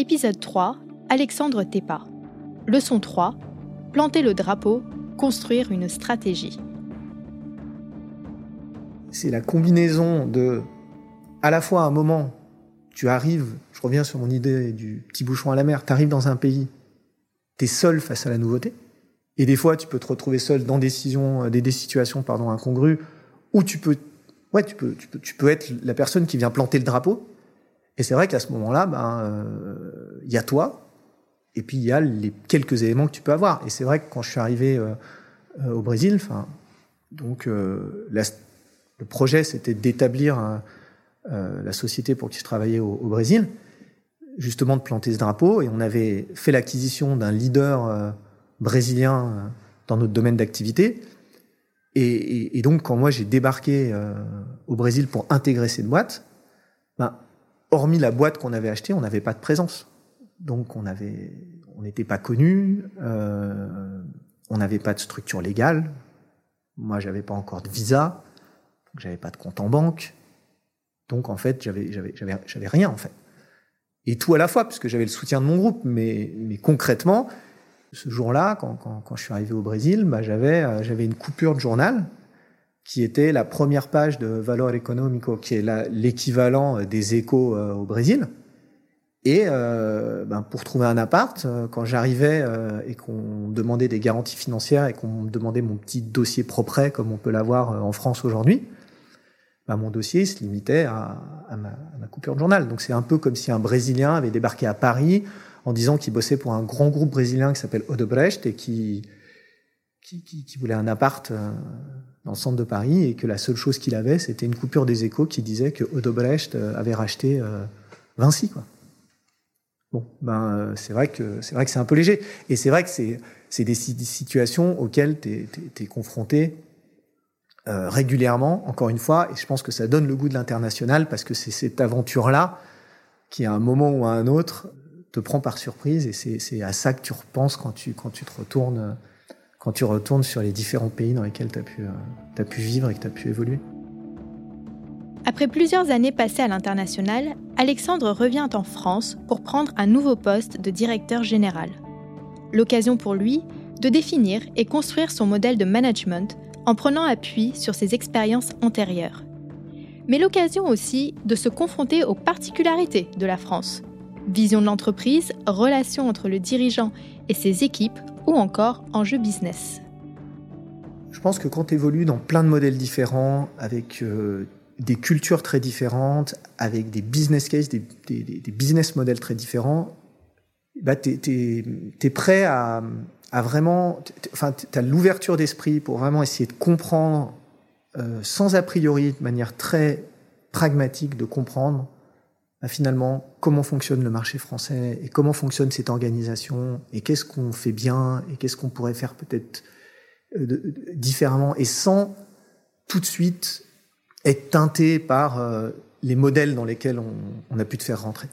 Épisode 3, Alexandre Tepa. Leçon 3, planter le drapeau, construire une stratégie. C'est la combinaison de, à la fois un moment, tu arrives, je reviens sur mon idée du petit bouchon à la mer, tu arrives dans un pays, tu es seul face à la nouveauté, et des fois tu peux te retrouver seul dans des, des situations pardon, incongrues, où tu peux, ouais, tu peux, tu peux être la personne qui vient planter le drapeau, et c'est vrai qu'à ce moment-là, ben, euh, il y a toi, et puis il y a les quelques éléments que tu peux avoir. Et c'est vrai que quand je suis arrivé euh, euh, au Brésil, enfin, donc le projet c'était d'établir la société pour qui je travaillais au, Brésil, justement de planter ce drapeau, et on avait fait l'acquisition d'un leader brésilien dans notre domaine d'activité. Et, donc quand moi j'ai débarqué au Brésil pour intégrer cette boîte, ben, hormis la boîte qu'on avait achetée, on n'avait pas de présence. Donc on avait, on n'était pas connu, euh, on n'avait pas de structure légale. Moi, j'avais pas encore de visa, j'avais pas de compte en banque. Donc en fait, j'avais, j'avais, j'avais, j'avais rien en fait. Et tout à la fois, puisque j'avais le soutien de mon groupe, mais, mais concrètement, ce jour-là, quand, quand, quand, je suis arrivé au Brésil, bah, j'avais, euh, j'avais une coupure de journal qui était la première page de Valor Económico, qui est l'équivalent des échos euh, au Brésil. Et euh, ben pour trouver un appart, euh, quand j'arrivais euh, et qu'on demandait des garanties financières et qu'on me demandait mon petit dossier propre, comme on peut l'avoir en France aujourd'hui, ben mon dossier se limitait à, à, ma, à, ma, coupure de journal. Donc c'est un peu comme si un Brésilien avait débarqué à Paris en disant qu'il bossait pour un grand groupe brésilien qui s'appelle Odebrecht et qui, qui, qui, qui voulait un appart dans centre de Paris et que la seule chose qu'il avait, c'était une coupure des échos qui disait que Odobrecht euh, avait racheté euh, Vinci. Quoi. Bon, ben euh, c'est vrai que c'est vrai que c'est un peu léger et c'est vrai que c'est c'est des, situations auxquelles tu es, confronté régulièrement. Encore une fois, et je pense que ça donne le goût de l'international parce que c'est cette aventure là qui à un moment ou à un autre te prend par surprise et c'est à ça que tu repenses quand tu quand tu te retournes quand tu retournes sur les différents pays dans lesquels tu as, pu, euh, pu vivre et que tu as pu évoluer. Après plusieurs années passées à l'international, Alexandre revient en France pour prendre un nouveau poste de directeur général. L'occasion pour lui de définir et construire son modèle de management en prenant appui sur ses expériences antérieures. Mais l'occasion aussi de se confronter aux particularités de la France. Vision de l'entreprise, relations entre le dirigeant et ses équipes ou encore enjeux business. Je pense que quand tu évolues dans plein de modèles différents, avec euh, des cultures très différentes, avec des business cases, des, business models très différents, bah, tu es, prêt à, à vraiment... Enfin, tu as l'ouverture d'esprit pour vraiment essayer de comprendre, euh, sans a priori, de manière très pragmatique, de comprendre finalement comment fonctionne le marché français et comment fonctionne cette organisation et qu'est-ce qu'on fait bien et qu'est-ce qu'on pourrait faire peut-être euh, différemment et sans tout de suite être teinté par euh, les modèles dans lesquels on, on, a pu te faire rentrer.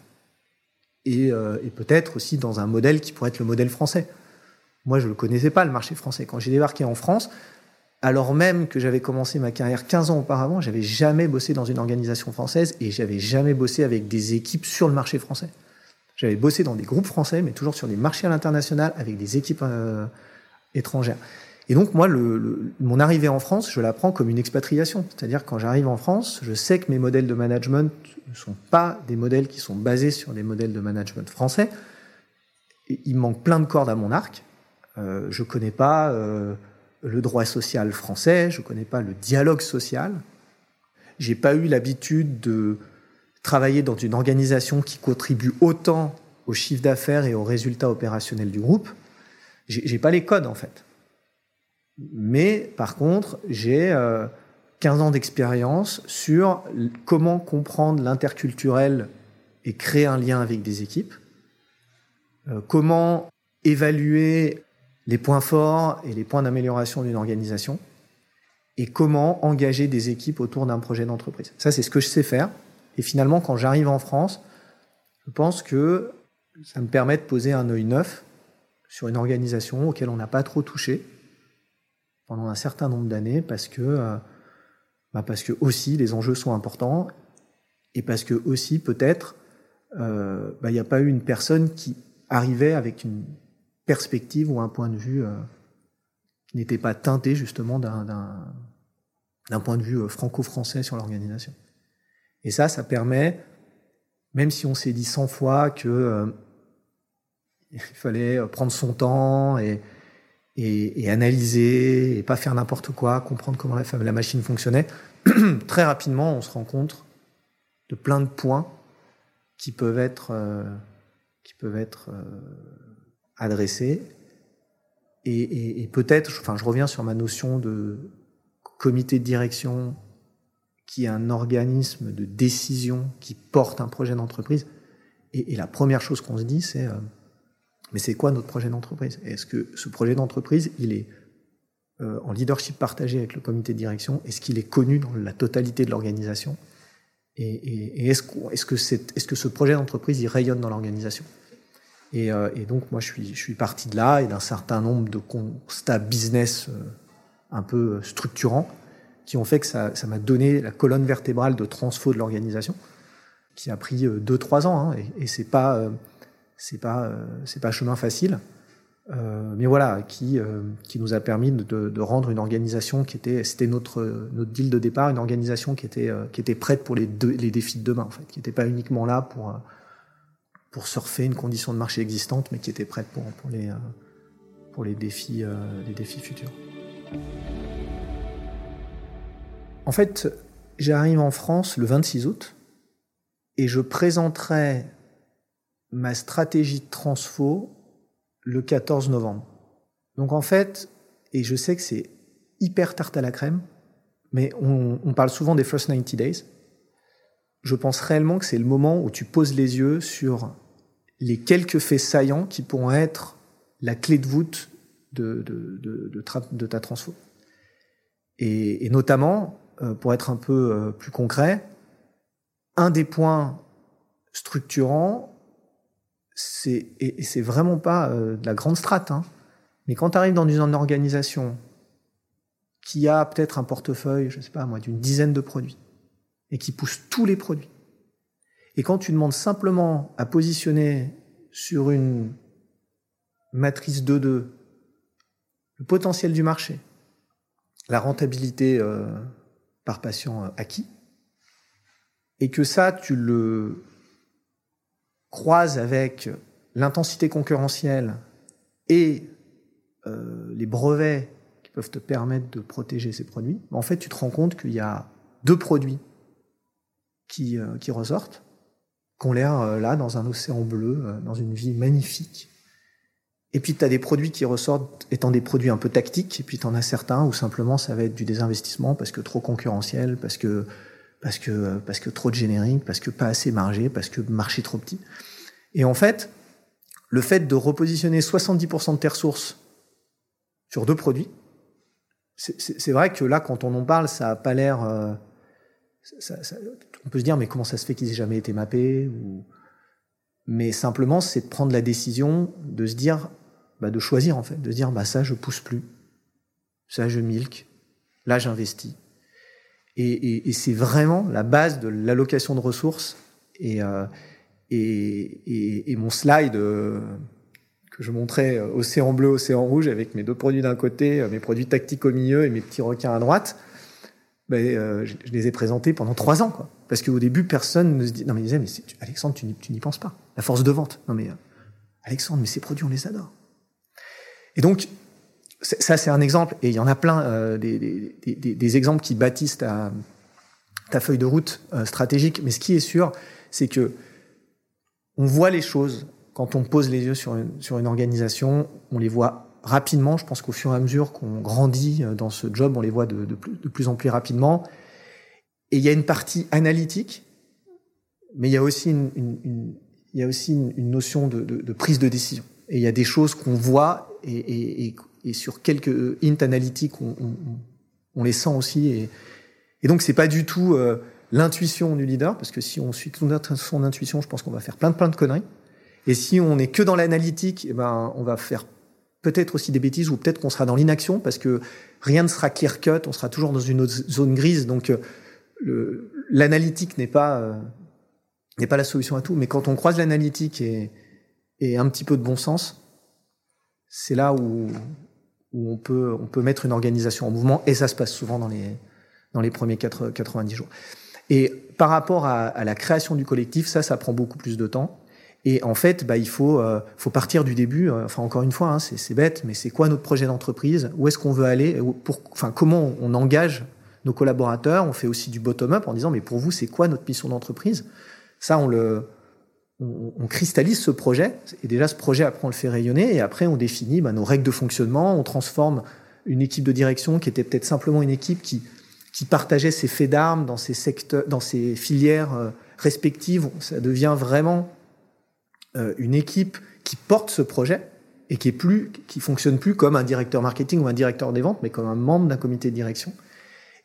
Et, euh, et peut-être aussi dans un modèle qui pourrait être le modèle français. Moi, je ne connaissais pas, le marché français. Quand j'ai débarqué en France, alors même que j'avais commencé ma carrière 15 ans auparavant, j'avais jamais bossé dans une organisation française et j'avais jamais bossé avec des équipes sur le marché français. J'avais bossé dans des groupes français, mais toujours sur des marchés à l'international avec des équipes euh, étrangères. Et donc moi, mon arrivée en France, je la prends comme une expatriation. C'est-à-dire quand j'arrive en France, je sais que mes modèles de management ne sont pas des modèles qui sont basés sur des modèles de management français. Et il manque plein de cordes à mon arc. Euh, je connais pas. Euh, le droit social français, je ne connais pas le dialogue social. J'ai pas eu l'habitude de travailler dans une organisation qui contribue autant au chiffre d'affaires et aux résultats opérationnels du groupe. J'ai pas les codes en fait. Mais par contre, j'ai euh, 15 ans d'expérience sur comment comprendre l'interculturel et créer un lien avec des équipes, euh, comment évaluer les points forts et les points d'amélioration d'une organisation et comment engager des équipes autour d'un projet d'entreprise. Ça, c'est ce que je sais faire. Et finalement, quand j'arrive en France, je pense que ça me permet de poser un œil neuf sur une organisation auquel on n'a pas trop touché pendant un certain nombre d'années parce que, euh, bah parce que aussi les enjeux sont importants et parce que aussi peut-être euh, bah, il n'y a pas eu une personne qui arrivait avec une perspective ou un point de vue euh, qui n'était pas teinté justement d'un point de vue euh, franco-français sur l'organisation. Et ça, ça permet, même si on s'est dit 100 fois que il fallait prendre son temps et, et, et, analyser et pas faire n'importe quoi, comprendre comment la, la machine fonctionnait, très rapidement, on se rend compte de plein de points qui peuvent être, euh, qui peuvent être euh, adressés. Et, peut-être, enfin, je reviens sur ma notion de comité de direction qui est un organisme de décision qui porte un projet d'entreprise. Et, la première chose qu'on se dit, c'est euh, mais c'est quoi notre projet d'entreprise? Est-ce que ce projet d'entreprise, il est euh, en leadership partagé avec le comité de direction Est-ce qu'il est connu dans la totalité de l'organisation? Et, est-ce qu est -ce que, est -ce que ce projet d'entreprise, il rayonne dans l'organisation? Et, euh, et, donc, moi, je suis, parti de là et d'un certain nombre de constats business euh, un peu structurants qui ont fait que ça m'a donné la colonne vertébrale de transfo de l'organisation, qui a pris 2-3 ans. Hein, et, et c'est pas, euh, c'est pas, euh, c'est pas chemin facile. Euh, mais voilà, qui, euh, qui nous a permis de, rendre une organisation qui était, c'était notre, notre deal de départ, une organisation qui était, qui était prête pour les, les défis de demain, en fait, qui n'était pas uniquement là pour, pour surfer une condition de marché existante, mais qui était prête pour, les, pour les, défis, futurs. En fait, j'arrive en France le 26 août et je présenterai ma stratégie de transfo le 14 novembre. Donc en fait, et je sais que c'est hyper tarte à la crème, mais on, parle souvent des first 90 days. Je pense réellement que c'est le moment où tu poses les yeux sur les quelques faits saillants qui pourront être la clé de voûte de, ta transfo. Et, notamment, euh, pour être un peu euh, plus concret, un des points structurants, c'est et, et c'est vraiment pas euh, de la grande strate, hein, mais quand tu arrives dans une organisation qui a peut-être un portefeuille, je sais pas moi, d'une dizaine de produits et qui pousse tous les produits, et quand tu demandes simplement à positionner sur une matrice 2-2 le potentiel du marché, la rentabilité euh, par patient acquis, et que ça, tu le croise avec l'intensité concurrentielle et euh, les brevets qui peuvent te permettre de protéger ces produits, en fait, tu te rends compte qu'il y a deux produits qui, euh, qui ressortent, qui ont l'air euh, là dans un océan bleu, euh, dans une vie magnifique. Et puis, tu as des produits qui ressortent étant des produits un peu tactiques, et puis tu en as certains où simplement ça va être du désinvestissement parce que trop concurrentiel, parce que parce que, parce que trop de générique, parce que pas assez margé, parce que marché trop petit. Et en fait, le fait de repositionner 70% de tes ressources sur deux produits, c'est vrai que là, quand on en parle, ça n'a pas l'air. Euh, on peut se dire, mais comment ça se fait qu'ils aient jamais été mappés. Mais simplement, c'est de prendre la décision de se dire, bah, de choisir en fait, de se dire, bah ça, je pousse plus, ça, je milk, là, j'investis. Et, c'est vraiment la base de l'allocation de ressources. Et, euh, mon slide euh, que je montrais, euh, océan bleu, océan rouge, avec mes deux produits d'un côté, mes produits tactiques au milieu et mes petits requins à droite, ben, euh, je, les ai présentés pendant trois ans. Quoi. Parce qu'au début, personne ne se dit... Non mais ils mais Alexandre, tu n'y penses pas. La force de vente. Non mais Alexandre, mais ces produits, on les adore. Et donc, ça, c'est un exemple, et il y en a plein, euh, des, des, des, des, exemples qui bâtissent ta, ta feuille de route euh, stratégique. Mais ce qui est sûr, c'est que on voit les choses quand on pose les yeux sur une, sur une organisation, on les voit rapidement. Je pense qu'au fur et à mesure qu'on grandit euh, dans ce job, on les voit de, plus, en plus rapidement. Et il y a une partie analytique, mais il y a aussi une, une, une il y a aussi une, notion de, de, de, prise de décision. Et il y a des choses qu'on voit et, et, et sur quelques hints analytiques, on, on, on les sent aussi. Et, donc, c'est pas du tout euh, l'intuition du leader, parce que si on suit son intuition, je pense qu'on va faire plein de plein de conneries. Et si on est que dans l'analytique, eh ben, on va faire peut-être aussi des bêtises, ou peut-être qu'on sera dans l'inaction, parce que rien ne sera clear cut, on sera toujours dans une zone grise. Donc, euh, l'analytique n'est pas euh, n'est pas la solution à tout. Mais quand on croise l'analytique et, un petit peu de bon sens, c'est là où, où on, peut, on peut mettre une organisation en mouvement. Et ça se passe souvent dans les, dans les premiers 90 jours. Et par rapport à la création du collectif, ça, ça prend beaucoup plus de temps. Et en fait, bah, il faut, euh, faut partir du début. Euh, enfin, encore une fois, hein, c'est bête, mais c'est quoi notre projet d'entreprise? Où est-ce qu'on veut aller? Pour, Enfin, comment on engage nos collaborateurs? On fait aussi du bottom-up en disant, mais pour vous, c'est quoi notre mission d'entreprise? Ça, on le, on, cristallise ce projet. Et déjà, ce projet, après, on le fait rayonner. Et après, on définit bah, nos règles de fonctionnement. On transforme une équipe de direction qui était peut-être simplement une équipe qui, qui partageait ses faits d'armes dans ses secteurs, dans ses filières euh, respectives. Ça devient vraiment une équipe qui porte ce projet et qui est plus, qui fonctionne plus comme un directeur marketing ou un directeur des ventes, mais comme un membre d'un comité de direction.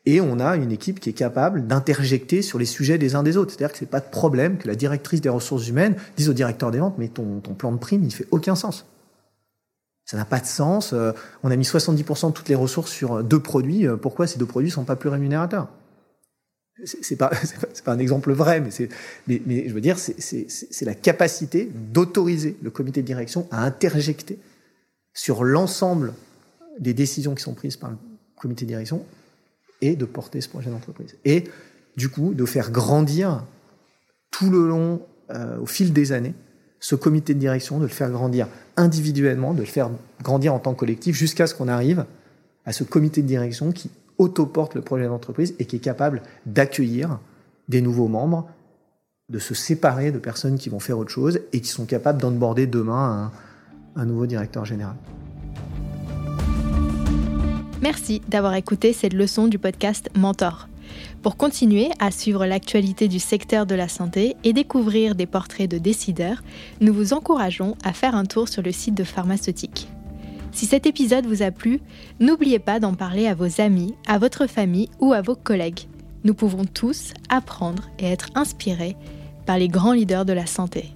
Et on a une équipe qui est capable d'interjecter sur les sujets des uns des autres. C'est-à-dire que c'est pas de problème que la directrice des ressources humaines dise au directeur des ventes, mais ton, ton plan de prime, il fait aucun sens. Ça n'a pas de sens. Euh, on a mis 70% de toutes les ressources sur deux produits. Euh, pourquoi ces deux produits sont pas plus rémunérateurs? C'est pas, pas, un exemple vrai, mais je veux dire, c'est la capacité d'autoriser le comité de direction à interjecter sur l'ensemble des décisions qui sont prises par le comité de direction et de porter ce projet d'entreprise. Et du coup, de faire grandir tout le long, euh, au fil des années, ce comité de direction, de le faire grandir individuellement, de le faire grandir en tant que collectif, jusqu'à ce qu'on arrive à ce comité de direction qui autoporte le projet d'entreprise et qui est capable d'accueillir des nouveaux membres, de se séparer de personnes qui vont faire autre chose et qui sont capables d'onboarder demain un, un nouveau directeur général. Merci d'avoir écouté cette leçon du podcast Mentor. Pour continuer à suivre l'actualité du secteur de la santé et découvrir des portraits de décideurs, nous vous encourageons à faire un tour sur le site de Pharmaceutique. Si cet épisode vous a plu, n'oubliez pas d'en parler à vos amis, à votre famille ou à vos collègues. Nous pouvons tous apprendre et être inspirés par les grands leaders de la santé.